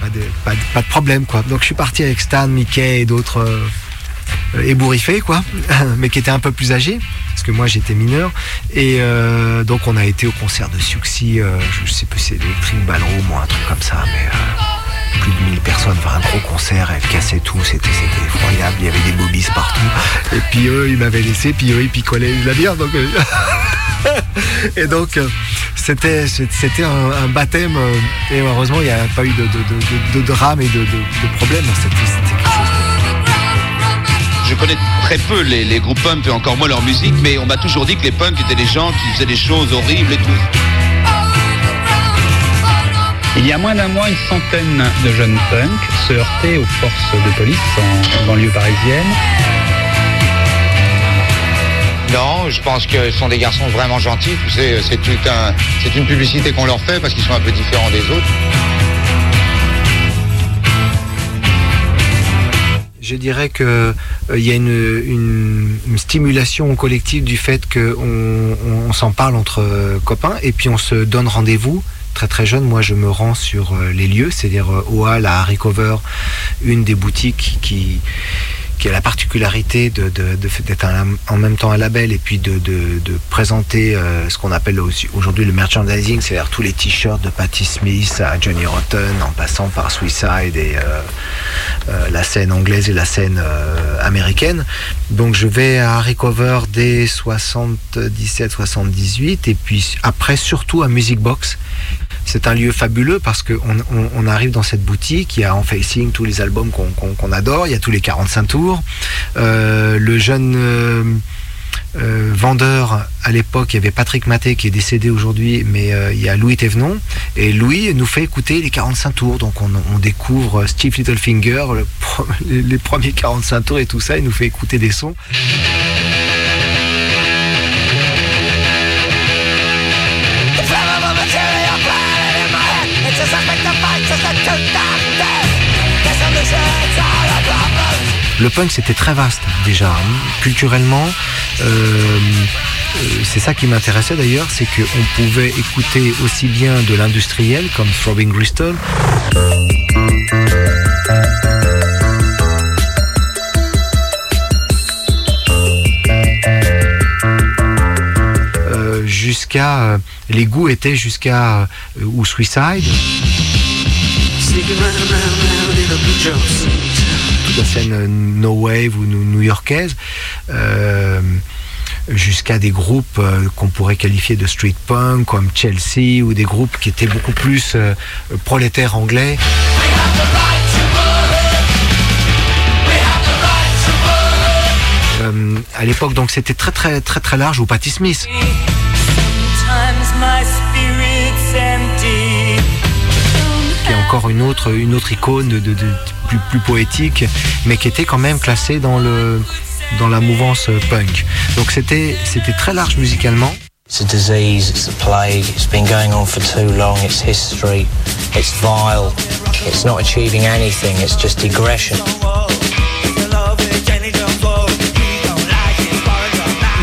pas de, problème quoi. Donc je suis parti avec Stan, Mickey et d'autres euh, ébouriffés quoi, mais qui étaient un peu plus âgés parce que moi j'étais mineur. Et euh, donc on a été au concert de Suxy, euh, je sais plus c'est Electric Ballroom ou un truc comme ça, mais euh, plus de 1000 personnes, enfin un gros concert, elle cassait tout, c'était effroyable, il y avait des bobbies partout. Et puis eux ils m'avaient laissé, puis eux ils picolaient la bière donc et donc c'était c'était un, un baptême euh, et heureusement il n'y a pas eu de, de, de, de, de drame et de, de, de problème, c'était c'était quelque chose Je connais très peu les, les groupes punk et encore moins leur musique, mais on m'a toujours dit que les punks étaient des gens qui faisaient des choses horribles et tout. Il y a moins d'un mois, une centaine de jeunes punks se heurtaient aux forces de police en banlieue parisienne. Non, je pense que ce sont des garçons vraiment gentils. C'est c'est une publicité qu'on leur fait parce qu'ils sont un peu différents des autres. Je dirais que euh, il y a une, stimulation collective du fait qu'on on, s'en parle entre euh, copains et puis on se donne rendez-vous. Très très jeune, moi je me rends sur euh, les lieux, c'est-à-dire au Hall à Harry Cover, une des boutiques qui qui a la particularité de, d'être en même temps un label et puis de, de- de présenter euh, ce qu'on appelle aujourd'hui le merchandising, c'est-à-dire tous les t-shirts de Patti Smith à Johnny Rotten en passant par Suicide et euh, euh, la scène anglaise et la scène euh, américaine. Donc je vais à Harry Cover dès 77-78 et puis après surtout à Music Box. C'est un lieu fabuleux parce qu'on on, on arrive dans cette boutique, il y a en facing tous les albums qu'on adore, il y a tous les 45 tours. Euh, le jeune euh, euh, vendeur à l'époque, il y avait Patrick Maté qui est décédé aujourd'hui, mais il y a Louis Thévenon. Et Louis nous fait écouter les 45 tours. Donc on, découvre Steve Littlefinger, les premiers 45 tours et tout ça. Il nous fait écouter des sons. Le punk c'était très vaste déjà, hein. culturellement. euh, euh, c'est ça qui m'intéressait d'ailleurs, c'est qu'on pouvait écouter aussi bien de l'industriel comme Throbbing Gristle, euh, jusqu'à euh, les goûts étaient jusqu'à ou Suicide. La scène euh, no wave ou new- new-yorkaise, euh, jusqu'à des groupes euh, qu'on pourrait qualifier de street punk comme Chelsea ou des groupes qui étaient beaucoup plus prolétaires anglais. À l'époque, donc c'était très très très très large ou Patti Smith. Encore une autre, une autre icône de, de- de- plus, plus poétique, mais qui était quand même classée dans, le, dans la mouvance punk. Donc c'était c'était très large musicalement. It's a disease, it's a plague, it's been going on for too long, it's history, it's vile, it's not achieving anything, it's just digression.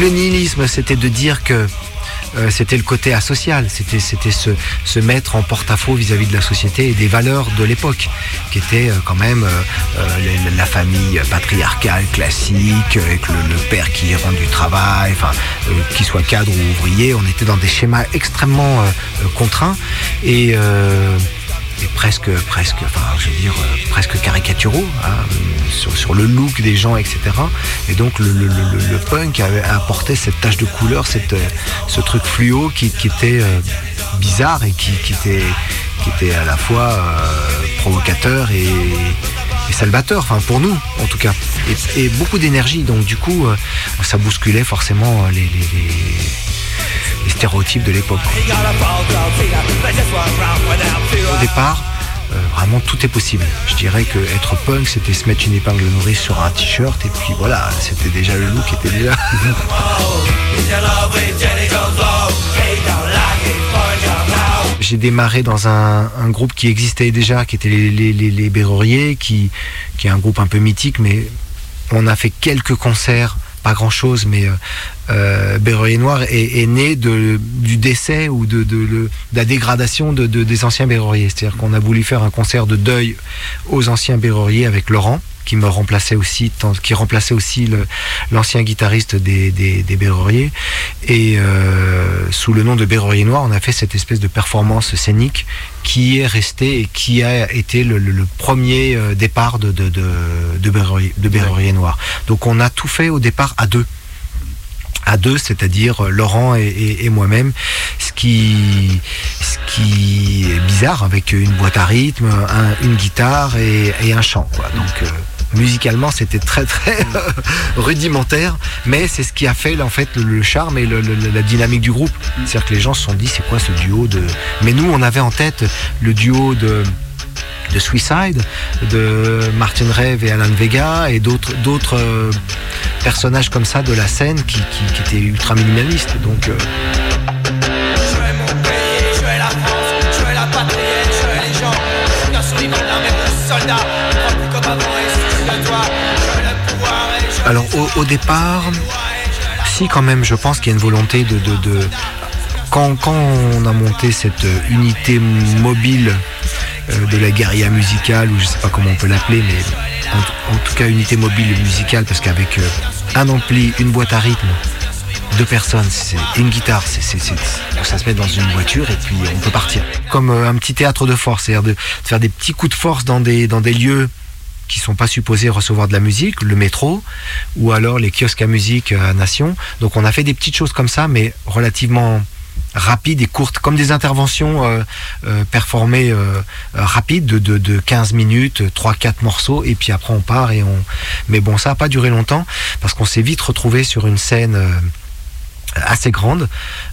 Le nihilisme, c'était de dire que euh, c'était le côté asocial, c'était c'était se, se mettre en porte-à-faux vis-à-vis de la société et des valeurs de l'époque, qui étaient euh, quand même euh, la famille patriarcale classique, avec le, père qui rend du travail, enfin, euh, qu'il soit cadre ou ouvrier, on était dans des schémas extrêmement contraints. Et et presque, presque, enfin, je veux dire, euh, presque caricaturaux hein, sur, le look des gens, etc. Et donc le, le, punk avait apporté cette tache de couleur, cette, euh, ce truc fluo qui, était euh, bizarre et qui, était, qui était à la fois provocateur et, salvateur, enfin pour nous en tout cas. Et, beaucoup d'énergie, donc du coup, ça bousculait forcément les stéréotypes de l'époque. Euh, vraiment tout est possible. Je dirais que être punk, c'était se mettre une épingle nourrice sur un t-shirt et puis voilà, c'était déjà le look était déjà. J'ai démarré dans un, groupe qui existait déjà, qui était les, les, qui, qui est un groupe un peu mythique, mais on a fait quelques concerts pas grand chose, mais euh, Berrurier Noir est, né du décès ou de, la dégradation de, des anciens Berruriers. C'est-à-dire qu'on a voulu faire un concert de deuil aux anciens Berruriers avec Laurent qui me remplaçait aussi, qui remplaçait aussi l'ancien guitariste des, des, des Berruriers. Et euh, sous le nom de Berrurier Noir, on a fait cette espèce de performance scénique qui est resté et qui a été le, premier euh, départ de, de, de, de, Berrurier, Noir. Donc on a tout fait au départ à deux à deux, c'est-à-dire Laurent et, moi-même, ce qui, ce qui est bizarre avec une boîte à rythme, une guitare et, un chant. Quoi. Donc euh, musicalement c'était très très rudimentaire, mais c'est ce qui a fait en fait le, charme et la dynamique du groupe. C'est-à-dire que les gens se sont dit c'est quoi ce duo de. Mais nous on avait en tête le duo de de Suicide, de Martin Rev et Alan Vega et d'autres d'autres euh, personnages comme ça de la scène qui, étaient ultra minimalistes. Donc euh, Au, départ, si quand même, je pense qu'il y a une volonté de, de, Quand, on a monté cette unité mobile euh, de la guérilla musicale, ou je sais pas comment on peut l'appeler, mais en, tout cas unité mobile musicale, parce qu'avec euh, un ampli, une boîte à rythme, deux personnes, c'est une guitare, c'est, ça se met dans une voiture et puis on peut partir. Comme euh, un petit théâtre de force, c'est-à-dire de, faire des petits coups de force dans des, dans des lieux qui sont pas supposés recevoir de la musique, le métro, ou alors les kiosques à musique à Nation. Donc on a fait des petites choses comme ça, mais relativement rapides et courtes, comme des interventions euh, euh, performées euh, rapides de, de, de, 15 minutes, 3-4 morceaux, et puis après on part et on... Mais bon, ça n'a pas duré longtemps, parce qu'on s'est vite retrouvé sur une scène assez grande,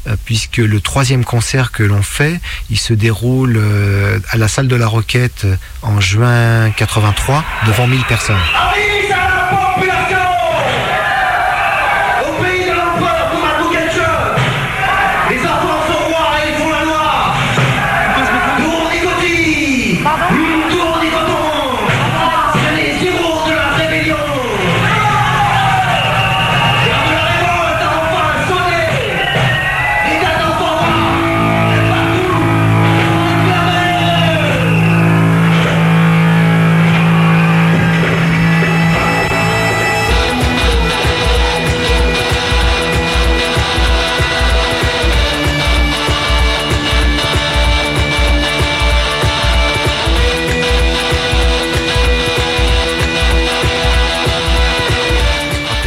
euh, puisque le troisième concert que l'on fait, il se déroule euh, à la salle de la Roquette en juin 83 devant 1000 personnes.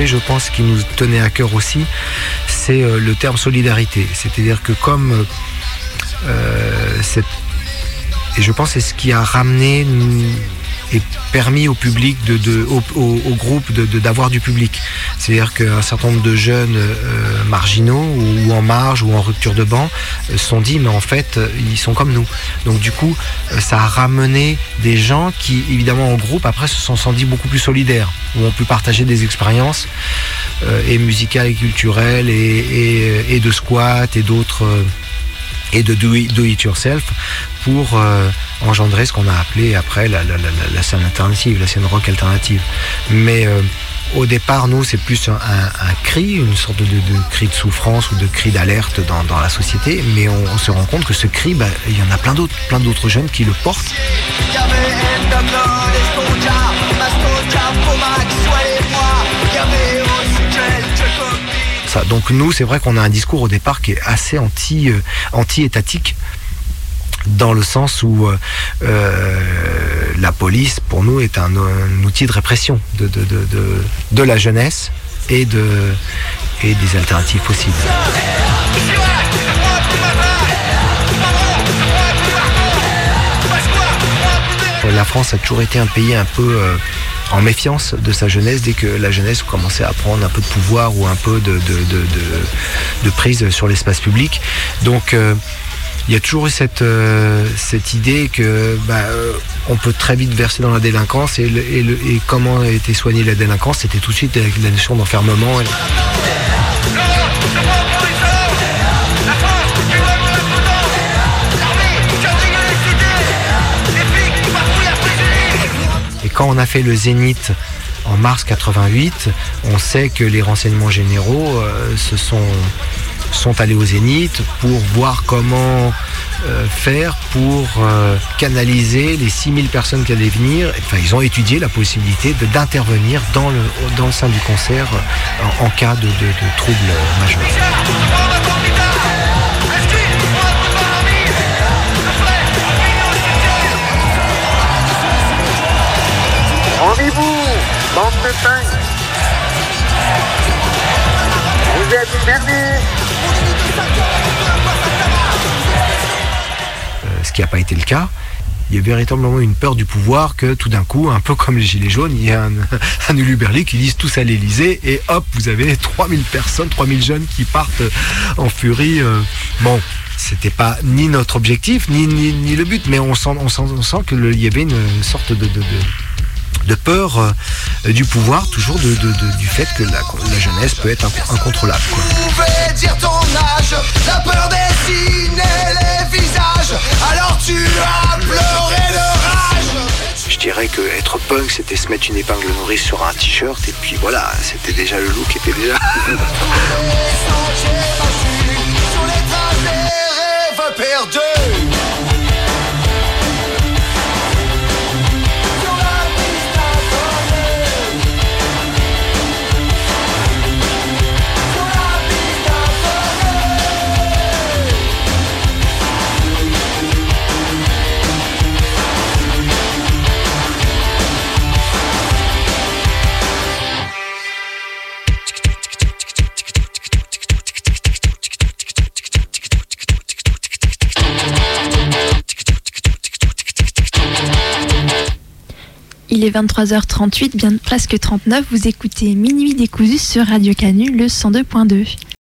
Je pense, qui nous tenait à cœur aussi, c'est euh, le terme solidarité. C'est-à-dire que comme euh, euh. Et je pense c'est ce qui a ramené et permis au public, de, de au, groupe d'avoir du public. C'est-à-dire qu'un certain nombre de jeunes euh, marginaux ou, en marge ou en rupture de banc euh, sont dit mais en fait euh, ils sont comme nous. Donc du coup ça a ramené des gens qui évidemment en groupe après se sont sentis beaucoup plus solidaires, où on pu partager des expériences et musicales et culturelles et, et, de squat et d'autres et de do it, yourself pour engendrer ce qu'on a appelé après la, scène alternative, la scène rock alternative. Mais euh, au départ, nous, c'est plus un, cri, une sorte de, cri de souffrance ou de cri d'alerte dans, la société. Mais on, se rend compte que ce cri, bah, il y en a plein d'autres, plein d'autres jeunes qui le portent. Donc nous, c'est vrai qu'on a un discours au départ qui est assez euh, anti-étatique dans le sens où euh, euh, la police, pour nous, est un, outil de répression de, de, de, de, la jeunesse et, de, et des alternatives possibles. La France a toujours été un pays un peu en méfiance de sa jeunesse dès que la jeunesse commençait à prendre un peu de pouvoir ou un peu de, de, prise sur l'espace public. Donc euh, il y a toujours eu cette, euh, cette idée que bah, euh, on peut très vite verser dans la délinquance et, et, comment a été soignée la délinquance, c'était tout de suite avec la notion d'enfermement. quand on a fait le Zénith en mars 88. On sait que les renseignements généraux se sont sont allés au Zénith pour voir comment euh, faire pour euh, canaliser les 6000 personnes qui allaient venir. Enfin, ils ont étudié la possibilité d'intervenir dans le, dans le sein du concert euh, en, cas de, de troubles majeurs. Rendez-vous, bande de Vous êtes ce qui n'a pas été le cas. Il y a véritablement une peur du pouvoir que tout d'un coup, un peu comme les Gilets jaunes, il y a un, un Uluberli qui disent tous à l'Elysée et hop, vous avez 3000 personnes, 3000 jeunes qui partent en furie. Euh. Bon, c'était pas ni notre objectif, ni, le but, mais on sent, qu'il y avait une sorte de, peur euh, du pouvoir, toujours du fait que la, jeunesse peut être incontrôlable. Dire ton âge, la peur les visages, alors tu as pleuré de rage. Je dirais que être punk, c'était se mettre une épingle nourrice sur un t-shirt, et puis voilà, c'était déjà le look, était déjà. Il est 23h38, bien presque 39. Vous écoutez Minuit décousu sur Radio Canu, le 102.2.